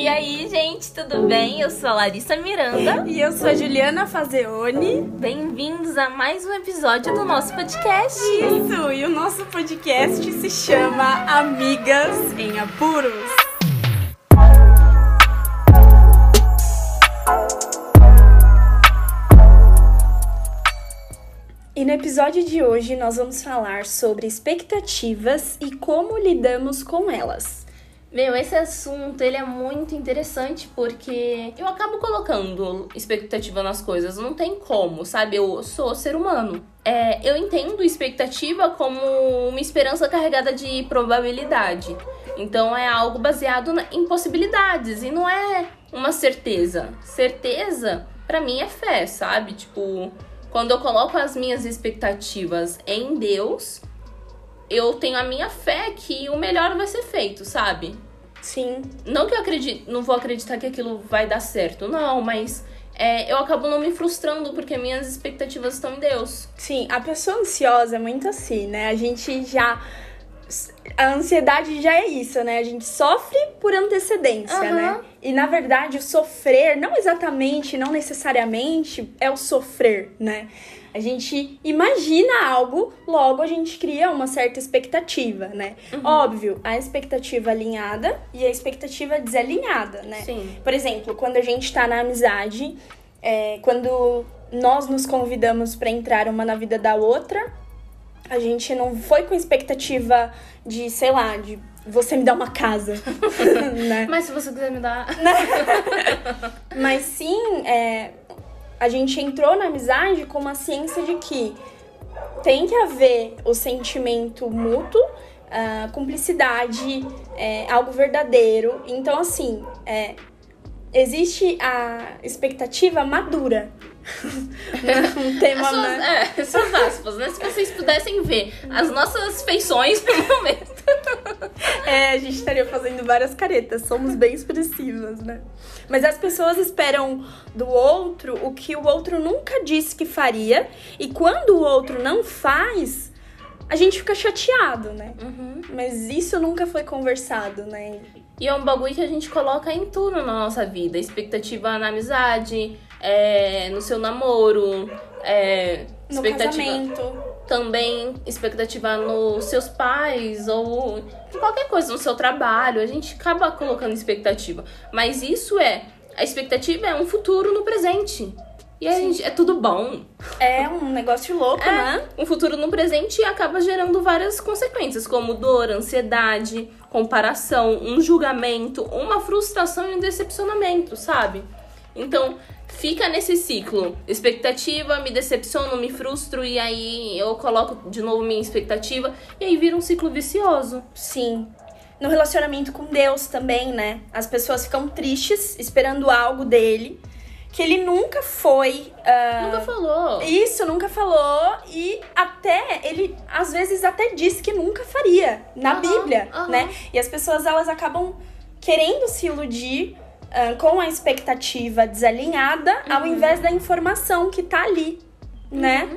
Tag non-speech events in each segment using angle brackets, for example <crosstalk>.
E aí, gente, tudo bem? Eu sou a Larissa Miranda. E eu sou a Juliana Fazeoni. Bem-vindos a mais um episódio do nosso podcast. Isso, e o nosso podcast se chama Amigas em Apuros. E no episódio de hoje nós vamos falar sobre expectativas e como lidamos com elas. Meu, esse assunto ele é muito interessante porque eu acabo colocando expectativa nas coisas, não tem como, sabe? Eu sou ser humano. É, eu entendo expectativa como uma esperança carregada de probabilidade. Então é algo baseado em possibilidades e não é uma certeza. Certeza, para mim, é fé, sabe? Tipo, quando eu coloco as minhas expectativas em Deus, eu tenho a minha fé que o melhor vai ser feito, sabe? Sim. Não que eu acredite, não vou acreditar que aquilo vai dar certo, não, mas é, eu acabo não me frustrando porque minhas expectativas estão em Deus. Sim, a pessoa ansiosa é muito assim, né? A gente já. A ansiedade já é isso, né? A gente sofre por antecedência, Aham. né? E na verdade, o sofrer, não exatamente, não necessariamente, é o sofrer, né? A gente imagina algo, logo a gente cria uma certa expectativa, né? Óbvio, a expectativa alinhada e a expectativa desalinhada, né? Sim. Por exemplo, quando a gente tá na amizade, é, quando nós nos convidamos pra entrar uma na vida da outra, a gente não foi com expectativa de, sei lá, de você me dar uma casa, <laughs> né? Mas se você quiser me dar. <laughs> Mas sim, é, a gente entrou na amizade com uma ciência de que tem que haver o sentimento mútuo, a cumplicidade, é, algo verdadeiro. Então, assim, é, existe a expectativa madura. <laughs> um tema, As suas, né? é, suas aspas, né? Se vocês pudessem ver as nossas feições no momento. É, a gente estaria fazendo várias caretas, somos bem expressivas, né? Mas as pessoas esperam do outro o que o outro nunca disse que faria, e quando o outro não faz, a gente fica chateado, né? Mas isso nunca foi conversado, né? E é um bagulho que a gente coloca em tudo na nossa vida. Expectativa na amizade, é, no seu namoro, é, No expectativa casamento. também expectativa nos seus pais ou em qualquer coisa no seu trabalho. A gente acaba colocando expectativa. Mas isso é. A expectativa é um futuro no presente. E a gente, é tudo bom. É um negócio louco, né? Um futuro no presente acaba gerando várias consequências, como dor, ansiedade, comparação, um julgamento, uma frustração e um decepcionamento, sabe? Então, fica nesse ciclo. Expectativa, me decepciono, me frustro e aí eu coloco de novo minha expectativa e aí vira um ciclo vicioso. Sim. No relacionamento com Deus também, né? As pessoas ficam tristes esperando algo dele que ele nunca foi. ah, Nunca falou. Isso, nunca falou. E até, ele às vezes até disse que nunca faria na Bíblia, né? E as pessoas, elas acabam querendo se iludir ah, com a expectativa desalinhada, ao Uhum. invés da informação que tá ali, né?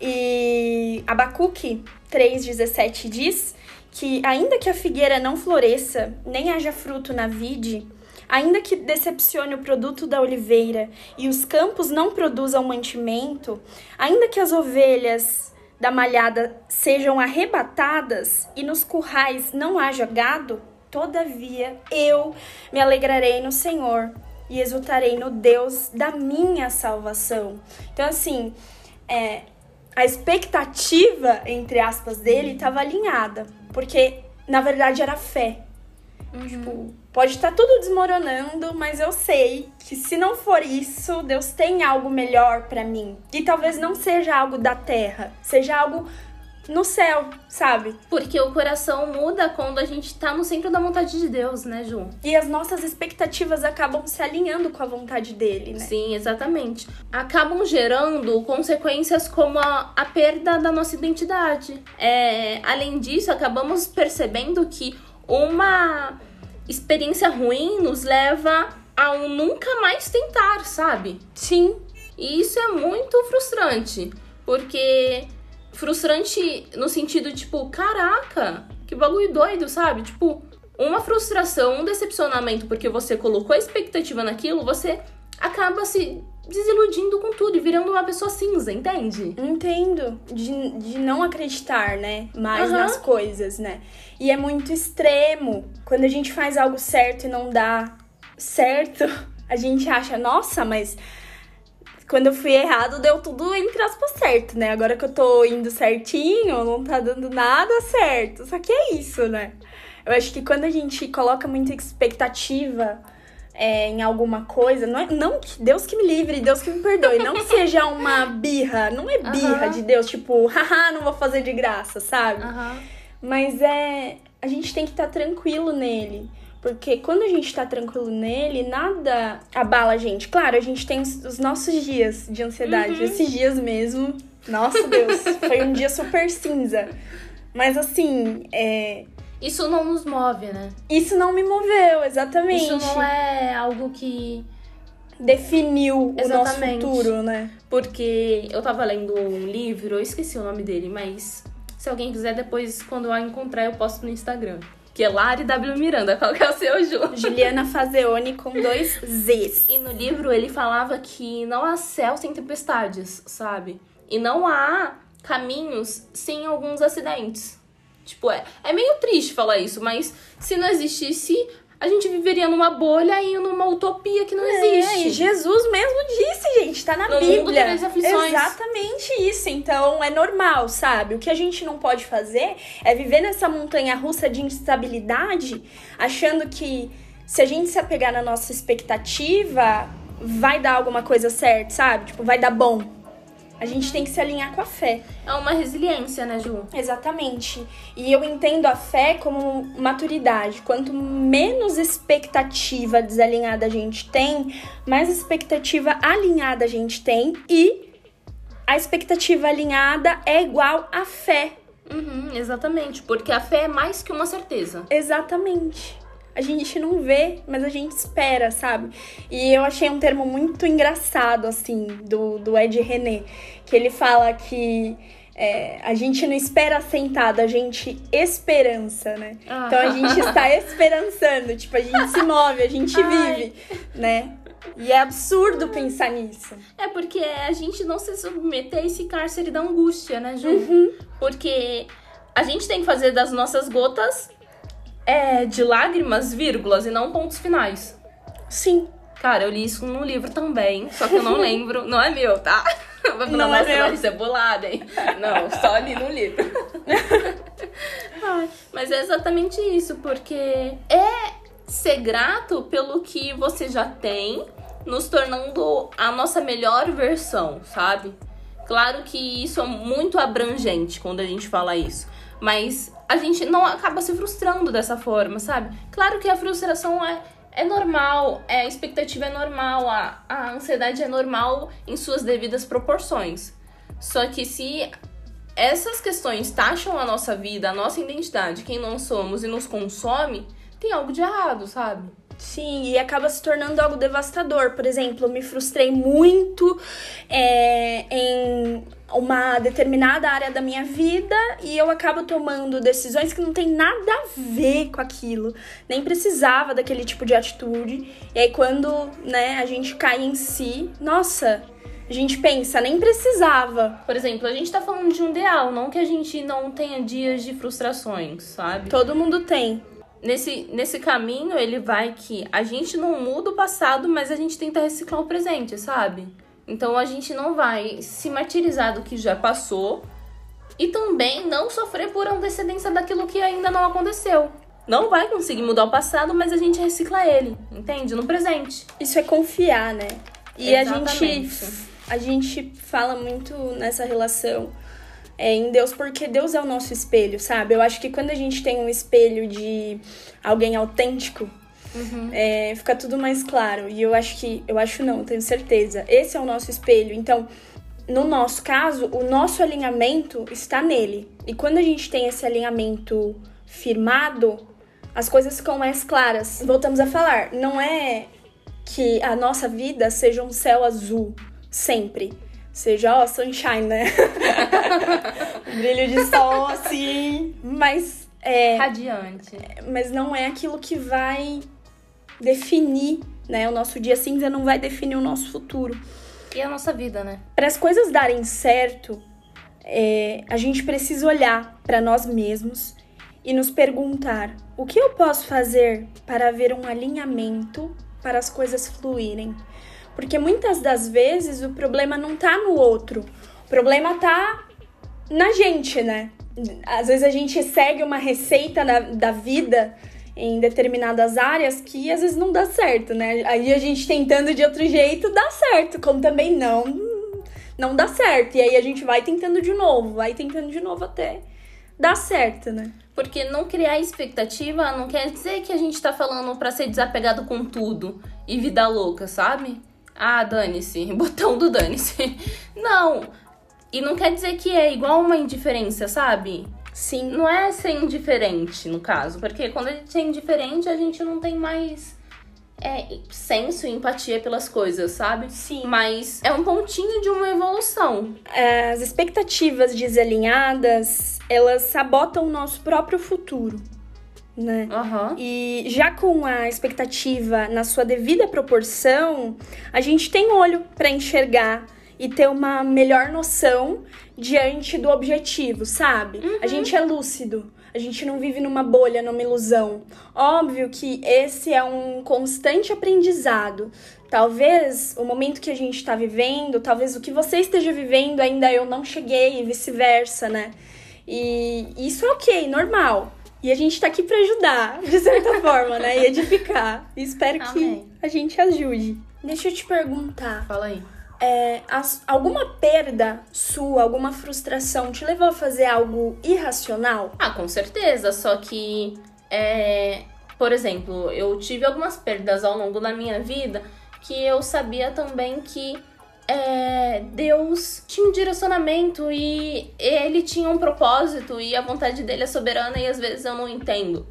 E Abacuque 3,17 diz que ainda que a figueira não floresça, nem haja fruto na vide, ainda que decepcione o produto da oliveira e os campos não produzam mantimento, ainda que as ovelhas da malhada sejam arrebatadas e nos currais não haja gado, todavia eu me alegrarei no Senhor e exultarei no Deus da minha salvação. Então, assim, é, a expectativa, entre aspas, dele estava alinhada. Porque, na verdade, era fé. Tipo, pode estar tudo desmoronando, mas eu sei que se não for isso, Deus tem algo melhor pra mim. E talvez não seja algo da terra, seja algo no céu, sabe? Porque o coração muda quando a gente tá no centro da vontade de Deus, né, Ju? E as nossas expectativas acabam se alinhando com a vontade dele, né? Sim, exatamente. Acabam gerando consequências como a, a perda da nossa identidade. É, além disso, acabamos percebendo que uma experiência ruim nos leva a um nunca mais tentar, sabe? Sim, E isso é muito frustrante, porque frustrante no sentido tipo, caraca, que bagulho doido, sabe? Tipo, uma frustração, um decepcionamento porque você colocou a expectativa naquilo, você acaba se desiludindo com tudo e virando uma pessoa cinza, entende? Entendo. De, de não acreditar, né? Mais uhum. nas coisas, né? E é muito extremo. Quando a gente faz algo certo e não dá certo, <laughs> a gente acha, nossa, mas quando eu fui errado, deu tudo entre aspas certo, né? Agora que eu tô indo certinho, não tá dando nada certo. Só que é isso, né? Eu acho que quando a gente coloca muita expectativa é, em alguma coisa, não, é, não Deus que me livre, Deus que me perdoe, não que <laughs> seja uma birra, não é birra de Deus, tipo, <laughs> haha, não vou fazer de graça, sabe? Mas é. A gente tem que estar tá tranquilo nele. Porque quando a gente tá tranquilo nele, nada abala a gente. Claro, a gente tem os nossos dias de ansiedade. Uhum. Esses dias mesmo. Nossa Deus, <laughs> foi um dia super cinza. Mas assim, é. Isso não nos move, né? Isso não me moveu, exatamente. Isso não é algo que definiu exatamente. o nosso futuro, né? Porque eu tava lendo um livro, eu esqueci o nome dele, mas se alguém quiser depois, quando eu encontrar, eu posto no Instagram que é Lari W. Miranda. Qual que é o seu, Ju? Juliana Fazeone com dois Zs. E no livro ele falava que não há céu sem tempestades, sabe? E não há caminhos sem alguns acidentes. Tipo, é, é meio triste falar isso, mas se não existisse a gente viveria numa bolha e numa utopia que não é, existe. E Jesus mesmo disse, gente, tá na no Bíblia. Mundo aflições. Exatamente isso. Então é normal, sabe? O que a gente não pode fazer é viver nessa montanha russa de instabilidade, achando que se a gente se apegar na nossa expectativa, vai dar alguma coisa certa, sabe? Tipo, vai dar bom. A gente tem que se alinhar com a fé. É uma resiliência, né, Ju? Exatamente. E eu entendo a fé como maturidade. Quanto menos expectativa desalinhada a gente tem, mais expectativa alinhada a gente tem. E a expectativa alinhada é igual à fé. Uhum, exatamente. Porque a fé é mais que uma certeza. Exatamente a gente não vê, mas a gente espera, sabe? E eu achei um termo muito engraçado, assim, do, do Ed René, que ele fala que é, a gente não espera sentado, a gente esperança, né? Ah. Então a gente está <laughs> esperançando, tipo, a gente se move, a gente vive, né? E é absurdo pensar nisso. É porque a gente não se submeter a esse cárcere da angústia, né, Ju? Uhum. Porque a gente tem que fazer das nossas gotas é de lágrimas, vírgulas e não pontos finais. Sim. Cara, eu li isso num livro também, só que eu não <laughs> lembro. Não é meu, tá? <laughs> Vai falar, não nossa, é Larissa é bolada, hein? Não, só li no livro. <laughs> Mas é exatamente isso, porque é ser grato pelo que você já tem, nos tornando a nossa melhor versão, sabe? Claro que isso é muito abrangente quando a gente fala isso. Mas a gente não acaba se frustrando dessa forma, sabe? Claro que a frustração é, é normal, é, a expectativa é normal, a, a ansiedade é normal em suas devidas proporções. Só que se essas questões taxam a nossa vida, a nossa identidade, quem não somos e nos consome, tem algo de errado, sabe? Sim, e acaba se tornando algo devastador. Por exemplo, eu me frustrei muito é, em uma determinada área da minha vida e eu acabo tomando decisões que não tem nada a ver com aquilo. Nem precisava daquele tipo de atitude. E aí quando, né, a gente cai em si, nossa, a gente pensa, nem precisava. Por exemplo, a gente tá falando de um ideal, não que a gente não tenha dias de frustrações, sabe? Todo mundo tem nesse, nesse caminho, ele vai que a gente não muda o passado, mas a gente tenta reciclar o presente, sabe? Então a gente não vai se martirizar do que já passou e também não sofrer por antecedência daquilo que ainda não aconteceu. Não vai conseguir mudar o passado, mas a gente recicla ele, entende? No presente. Isso é confiar, né? E Exatamente. a gente a gente fala muito nessa relação é, em Deus, porque Deus é o nosso espelho, sabe? Eu acho que quando a gente tem um espelho de alguém autêntico, uhum. é, fica tudo mais claro. E eu acho que, eu acho não, tenho certeza. Esse é o nosso espelho. Então, no nosso caso, o nosso alinhamento está nele. E quando a gente tem esse alinhamento firmado, as coisas ficam mais claras. Voltamos a falar, não é que a nossa vida seja um céu azul sempre seja, ó, sunshine, né? <laughs> brilho de sol, assim. Mas É, Radiante. mas não é aquilo que vai definir, né? O nosso dia cinza não vai definir o nosso futuro. E a nossa vida, né? Para as coisas darem certo, é, a gente precisa olhar para nós mesmos e nos perguntar: o que eu posso fazer para haver um alinhamento para as coisas fluírem? Porque muitas das vezes o problema não tá no outro, o problema tá na gente, né? Às vezes a gente segue uma receita na, da vida em determinadas áreas que às vezes não dá certo, né? Aí a gente tentando de outro jeito dá certo, como também não não dá certo. E aí a gente vai tentando de novo, vai tentando de novo até dar certo, né? Porque não criar expectativa não quer dizer que a gente tá falando pra ser desapegado com tudo e vida louca, sabe? Ah, dane-se, <laughs> botão do dane-se. Não. E não quer dizer que é igual uma indiferença, sabe? Sim. Não é ser indiferente, no caso, porque quando a gente é indiferente, a gente não tem mais é, senso e empatia pelas coisas, sabe? Sim. Mas é um pontinho de uma evolução. As expectativas desalinhadas, elas sabotam o nosso próprio futuro, né? Aham. E já com a expectativa na sua devida proporção, a gente tem olho para enxergar e ter uma melhor noção diante do objetivo, sabe? A gente é lúcido. A gente não vive numa bolha, numa ilusão. Óbvio que esse é um constante aprendizado. Talvez o momento que a gente está vivendo, talvez o que você esteja vivendo ainda eu não cheguei e vice-versa, né? E isso é ok, normal. E a gente tá aqui para ajudar, de certa <laughs> forma, né? E edificar. E espero que Amém. a gente ajude. Deixa eu te perguntar. Fala aí. É, as- alguma perda sua, alguma frustração te levou a fazer algo irracional? Ah, com certeza. Só que, é, por exemplo, eu tive algumas perdas ao longo da minha vida que eu sabia também que é, Deus tinha um direcionamento e ele tinha um propósito e a vontade dele é soberana e às vezes eu não entendo.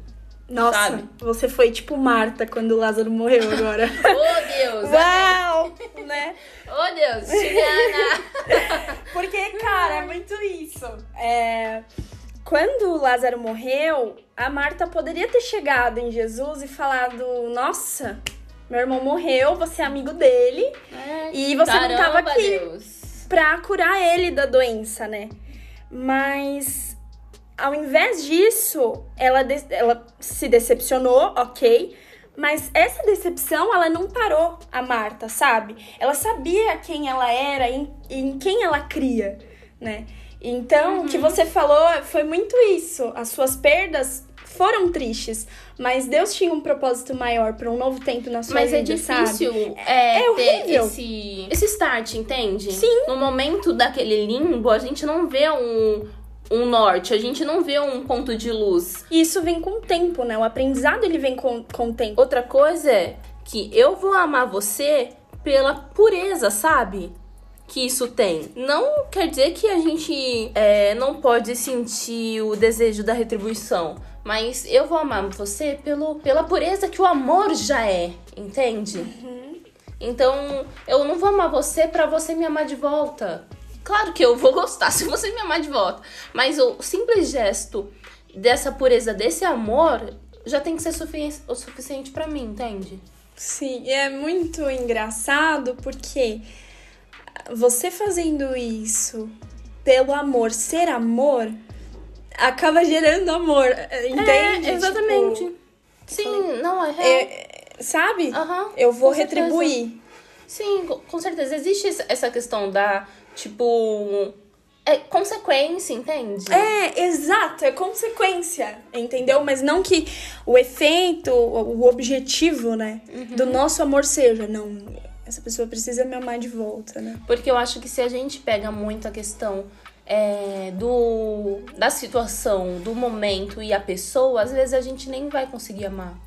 Nossa, Sabe? você foi tipo Marta quando o Lázaro morreu agora. <laughs> Oh Deus! <laughs> Uau! né? Oh Deus! Juliana! <laughs> Porque, cara, é muito isso. É, Quando o Lázaro morreu, a Marta poderia ter chegado em Jesus e falado: Nossa, meu irmão morreu, você é amigo dele e você não tava Caramba, aqui Deus. pra curar ele da doença, né? Mas ao invés disso, ela, ela se decepcionou, ok. Mas essa decepção, ela não parou a Marta, sabe? Ela sabia quem ela era e em, em quem ela cria, né? Então, o que você falou foi muito isso. As suas perdas foram tristes, mas Deus tinha um propósito maior para um novo tempo na sua Mas é vida, sabe? difícil é, É ter horrível. esse, esse start, entende? Sim. No momento daquele limbo, a gente não vê um, um norte, a gente não vê um ponto de luz. E isso vem com o tempo, né? O aprendizado ele vem com, com o tempo. Outra coisa é que eu vou amar você pela pureza, sabe? Que isso tem. Não quer dizer que a gente é, não pode sentir o desejo da retribuição. Mas eu vou amar você pelo, pela pureza que o amor já é, entende? Então, eu não vou amar você pra você me amar de volta. Claro que eu vou gostar <laughs> se você me amar de volta. Mas o simples gesto dessa pureza, desse amor, já tem que ser sufi o suficiente pra mim, entende? Sim, é muito engraçado porque você fazendo isso pelo amor ser amor acaba gerando amor, entende? É, exatamente. Tipo, Sim, não, é real. é, sabe? Aham, Eu vou com certeza. retribuir. Sim, co- com certeza. Existe essa- questão da, tipo, é consequência, entende? É, exato, é consequência, entendeu? Mas não que o efeito, o o objetivo, né, do nosso amor seja, não, essa pessoa precisa me amar de volta, né? Porque eu acho que se a gente pega muito a questão é, do da situação, do momento e a pessoa, às vezes a gente nem vai conseguir amar,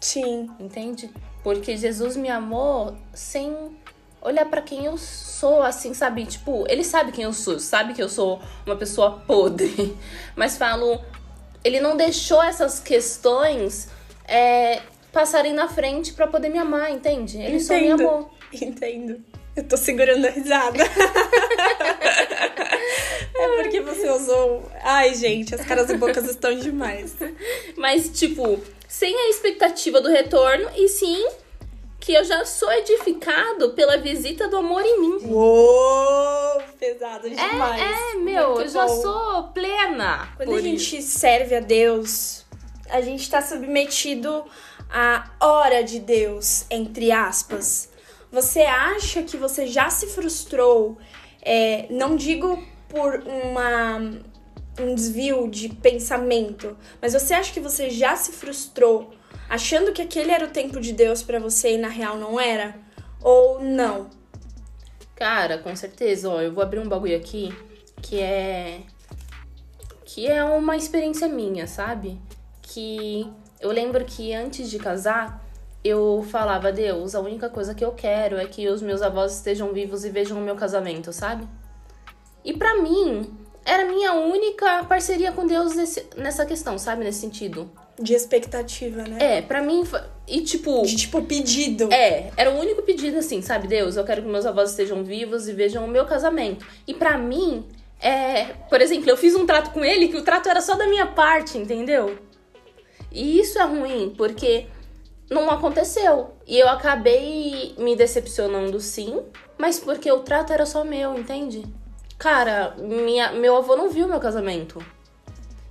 Sim, entende? Porque Jesus me amou sem olhar pra quem eu sou, assim, sabe? Tipo, ele sabe quem eu sou, sabe que eu sou uma pessoa podre. <laughs> Mas falo, ele não deixou essas questões é, passarem na frente pra poder me amar, entende? Ele só me Entendo. amou. entendo. Eu tô segurando a risada. <laughs> é porque você usou. Ai, gente, as caras e bocas estão demais. Mas, tipo, sem a expectativa do retorno, e sim que eu já sou edificado pela visita do amor em mim. Uou! Pesado demais. É, é meu, Muito eu já bom. sou plena. Quando a gente serve a Deus, a gente tá submetido à hora de Deus, entre aspas. Você acha que você já se frustrou? é, não digo por uma, um desvio de pensamento, mas você acha que você já se frustrou achando que aquele era o tempo de Deus pra você e na real não era? Ou não? Cara, com certeza, ó, eu vou abrir um bagulho aqui que é que é uma experiência minha, sabe? Que eu lembro que antes de casar, eu falava, Deus, a única coisa que eu quero é que os meus avós estejam vivos e vejam o meu casamento, sabe? E pra mim, era a minha única parceria com Deus nesse, nessa questão, sabe? Nesse sentido. De expectativa, né? É, pra mim, e tipo, De tipo pedido. é, era o único pedido assim, sabe? Deus, eu quero que meus avós estejam vivos e vejam o meu casamento. E pra mim, é, por exemplo, eu fiz um trato com ele que o trato era só da minha parte, entendeu? E isso é ruim, porque não aconteceu. E eu acabei me decepcionando sim, mas porque o trato era só meu, entende? Cara, minha, meu avô não viu meu casamento.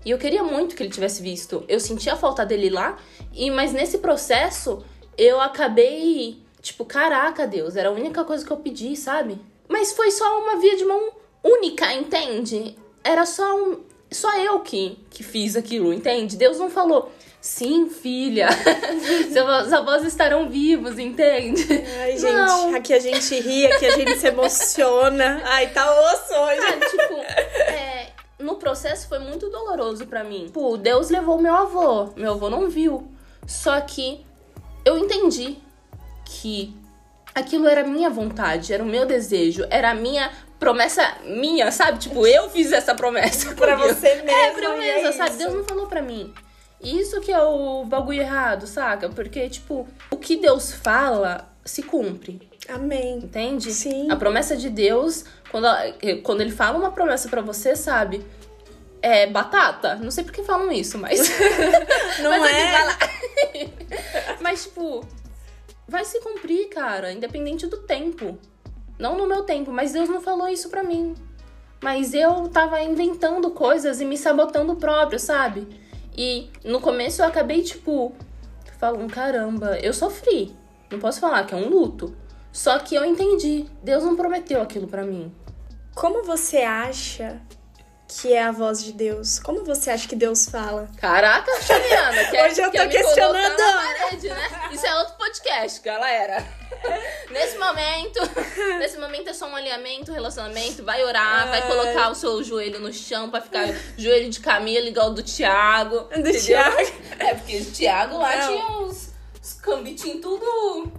E eu queria muito que ele tivesse visto. Eu sentia a falta dele lá, e mas nesse processo eu acabei, tipo, caraca, Deus, era a única coisa que eu pedi, sabe? Mas foi só uma via de mão única, entende? Era só um, só eu que que fiz aquilo, entende? Deus não falou Sim, filha. <laughs> Seus avós estarão vivos, entende? Ai, gente, Não. aqui a gente ri, aqui a gente se emociona. Ai, tá osso hoje. Sabe, tipo, é, no processo foi muito doloroso pra mim. Tipo, Deus levou meu avô, meu avô não viu. Só que eu entendi que aquilo era minha vontade, era o meu desejo, era a minha promessa minha, sabe? Tipo, eu fiz essa promessa Pra comigo. você mesma, É, pra eu mesma, é sabe? Deus não falou pra mim. Isso que é o bagulho errado, saca? Porque, tipo, o que Deus fala se cumpre. Amém. Entende? Sim. A promessa de Deus, quando, ela- quando ele fala uma promessa pra você, sabe? É batata. Não sei por que falam isso, mas. <laughs> Não mas é? <laughs> mas, tipo, vai se cumprir, cara, independente do tempo. Não no meu tempo, mas Deus não falou isso pra mim. Mas eu tava inventando coisas e me sabotando próprio, sabe? E no começo eu acabei, tipo, falando, caramba, eu sofri. Não posso falar que é um luto. Só que eu entendi. Deus não prometeu aquilo pra mim. Como você acha que é a voz de Deus? Como você acha que Deus fala? Caraca, Juliana, <laughs> quer, Hoje eu tô questionando. parede, né? Isso é outro podcast, galera. <laughs> Nesse momento, nesse momento é só um alinhamento, relacionamento. Vai orar, vai Ai. colocar o seu joelho no chão pra ficar joelho de Camila igual do Thiago. Do entendeu? Thiago. É, porque o Thiago lá Não. tinha os, os cambitinhos tudo,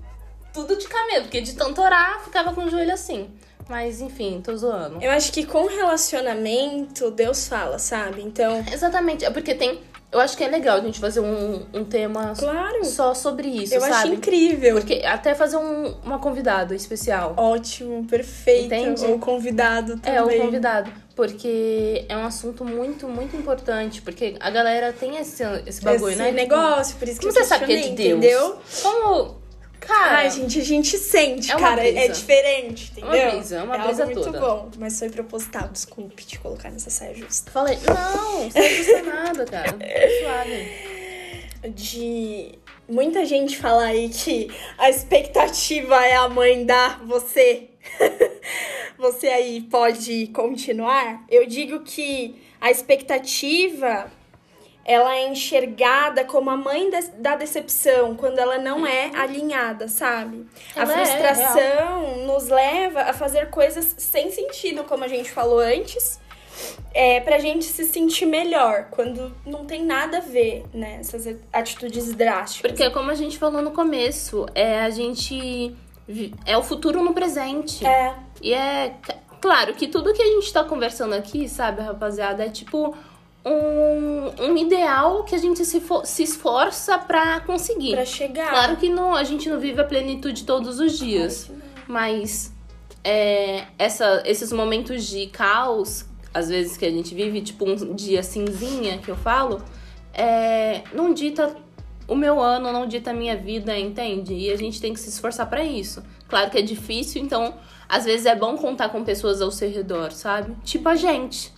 tudo de camelo. Porque de tanto orar, ficava com o joelho assim. Mas enfim, tô zoando. Eu acho que com relacionamento, Deus fala, sabe? Então, Exatamente, é porque tem. Eu acho que é legal a gente fazer um, um tema claro, só sobre isso, eu acho sabe? incrível. Porque até fazer um, uma convidada especial. Ótimo, perfeito. Entende? Ou convidado também. É, o convidado. Porque é um assunto muito, muito importante. Porque a galera tem esse, esse bagulho, Esse né? negócio, por isso que Como eu você sabe que é de Deus? entendeu? Como. Cara. Ai, gente, a gente sente, É uma cara. É brisa. diferente, É uma entendeu? brisa, é uma algo brisa muito toda. bom. Mas foi proposital, desculpe te colocar nessa saia justa. Falei, não, não custa nada, cara. <laughs> Tá suave. De muita gente falar aí que a expectativa é a mãe da você. <laughs> você aí pode continuar. Eu digo que a expectativa ela é enxergada como a mãe da- da decepção quando ela não é alinhada, sabe? A Ela é frustração nos leva a fazer coisas sem sentido, como a gente falou antes, é, pra gente se sentir melhor, quando não tem nada a ver, né? Essas atitudes drásticas. Porque como a gente falou no começo, é a gente. É o futuro no presente. É, E é. Claro que tudo que a gente tá conversando aqui, sabe, rapaziada, é tipo um, um ideal que a gente se, fo- se esforça pra conseguir. pra chegar. Claro que não, a gente não vive a plenitude todos os dias. Mas é, essa, esses momentos de caos às vezes que a gente vive, tipo um dia cinzinha que eu falo, é, não dita o meu ano, não dita a minha vida, entende? E a gente tem que se esforçar para isso. Claro que é difícil, então às vezes é bom contar com pessoas ao seu redor, sabe? Tipo a gente.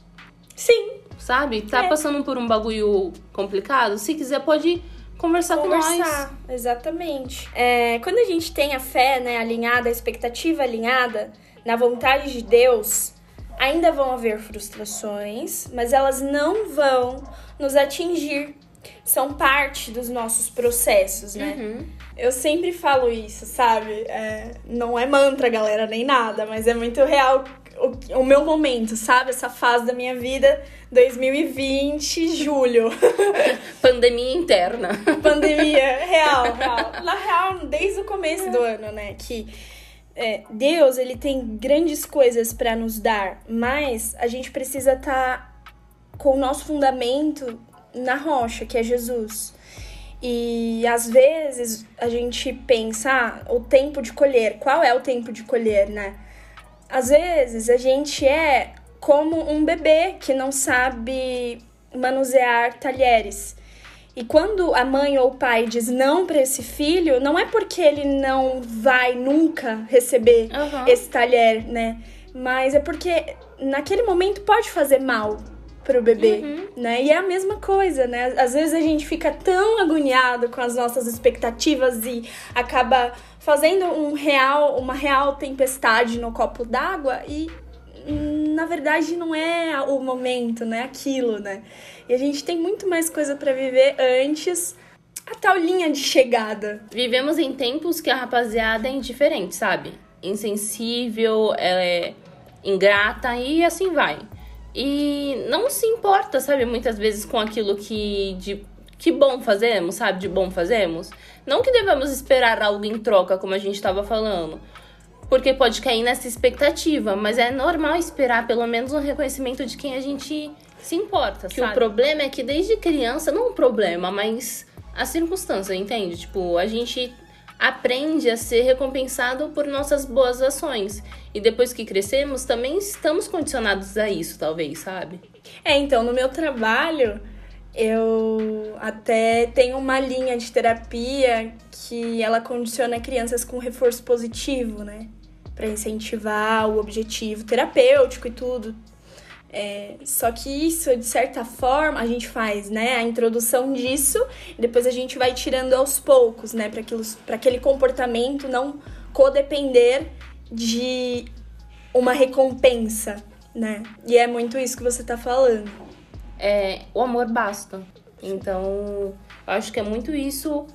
Sim. Sabe? Tá É. passando por um bagulho complicado? Se quiser, pode conversar, com nós. Conversar, exatamente. É, quando a gente tem a fé né, alinhada, a expectativa alinhada na vontade de Deus, ainda vão haver frustrações, mas elas não vão nos atingir. São parte dos nossos processos, né? Uhum. Eu sempre falo isso, sabe? É, não é mantra, galera, nem nada, mas é muito real o, o meu momento, sabe? Essa fase da minha vida, 2020, julho. <laughs> Pandemia interna. Pandemia, real, <laughs> real. Na real, desde o começo do ano, né? Que é, Deus, ele tem grandes coisas pra nos dar, mas a gente precisa estar com o nosso fundamento na rocha, que é Jesus. E às vezes a gente pensa, ah, o tempo de colher, qual é o tempo de colher, né? Às vezes a gente é como um bebê que não sabe manusear talheres. E quando a mãe ou o pai diz não para esse filho, não é porque ele não vai nunca receber Aham. esse talher, né? Mas é porque naquele momento pode fazer mal pro bebê, Uhum. né? E é a mesma coisa, né? Às vezes a gente fica tão agoniado com as nossas expectativas e acaba fazendo um real, uma real tempestade no copo d'água e na verdade não é o momento, né? Aquilo, né? E a gente tem muito mais coisa pra viver antes a tal linha de chegada. Vivemos em tempos que a rapaziada é indiferente, sabe? Insensível, é ingrata e assim vai. E não se importa, sabe, muitas vezes com aquilo que de que bom fazemos, sabe? De bom fazemos. Não que devemos esperar algo em troca, como a gente tava falando. Porque pode cair nessa expectativa, mas é normal esperar pelo menos um reconhecimento de quem a gente se importa, que o problema é que desde criança, não um problema, mas a circunstância, entende? Tipo, a gente aprende a ser recompensado por nossas boas ações. E depois que crescemos, também estamos condicionados a isso, talvez, sabe? É, então, no meu trabalho, eu até tenho uma linha de terapia que ela condiciona crianças com reforço positivo, né? Pra incentivar o objetivo terapêutico e tudo. É, só que isso, de certa forma, a gente faz, né? A introdução disso, e depois a gente vai tirando aos poucos, né? Pra aquele comportamento não codepender de uma recompensa, né? E é muito isso que você tá falando. É, o amor basta. Então, acho que é muito isso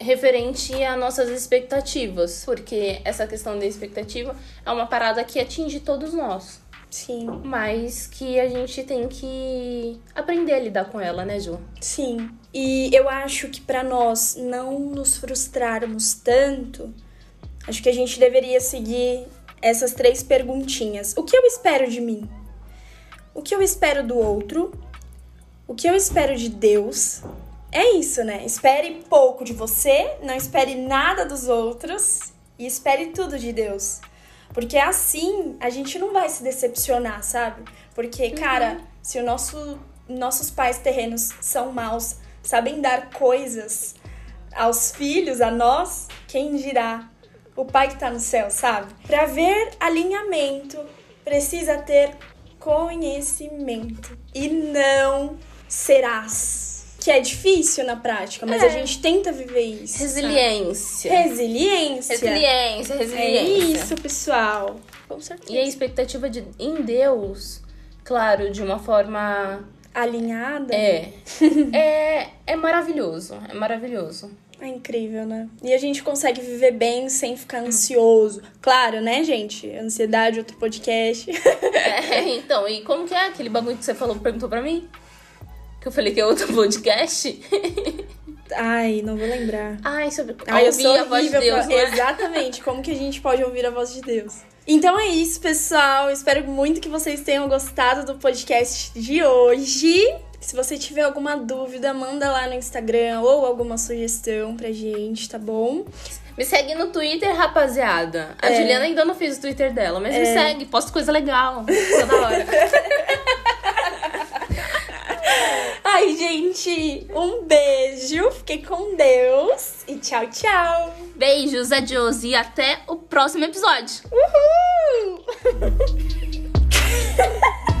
referente a nossas expectativas. Porque essa questão da expectativa é uma parada que atinge todos nós. Sim. Mas que a gente tem que aprender a lidar com ela, né, Ju? Sim. E eu acho que para nós não nos frustrarmos tanto, acho que a gente deveria seguir essas três perguntinhas. O que eu espero de mim? O que eu espero do outro? O que eu espero de Deus? É isso, né? Espere pouco de você, não espere nada dos outros e espere tudo de Deus. Porque assim a gente não vai se decepcionar, sabe? Porque, cara, se o nosso, nossos pais terrenos são maus, sabem dar coisas aos filhos, a nós, quem dirá o pai que tá no céu, sabe? Pra ver alinhamento, precisa ter conhecimento e não serás. Que é difícil na prática, mas É. a gente tenta viver isso. sabe? Resiliência. Resiliência. Resiliência, É resiliência. isso, pessoal. Com certeza. E a expectativa de, em Deus, claro, de uma forma. Alinhada. É. <laughs> é, é maravilhoso. É maravilhoso. É incrível, né? E a gente consegue viver bem sem ficar ansioso. Claro, né, gente? Ansiedade, outro podcast. <laughs> É, então, e como que é aquele bagulho que você falou, perguntou pra mim? Que eu falei que é outro podcast? <laughs> Ai, não vou lembrar. Ai, sobre Ai, eu ouvir a voz de Deus, pra- né? Exatamente, como que a gente pode ouvir a voz de Deus. Então é isso, pessoal. Espero muito que vocês tenham gostado do podcast de hoje. Se você tiver alguma dúvida, manda lá no Instagram ou alguma sugestão pra gente, tá bom? Me segue no Twitter, rapaziada. A é. Juliana ainda não fez o Twitter dela, mas é. me segue, posto coisa legal toda hora. <laughs> Ai, gente, um beijo, fique com Deus e tchau, tchau. Beijos, adiós e até o próximo episódio. Uhul! <laughs>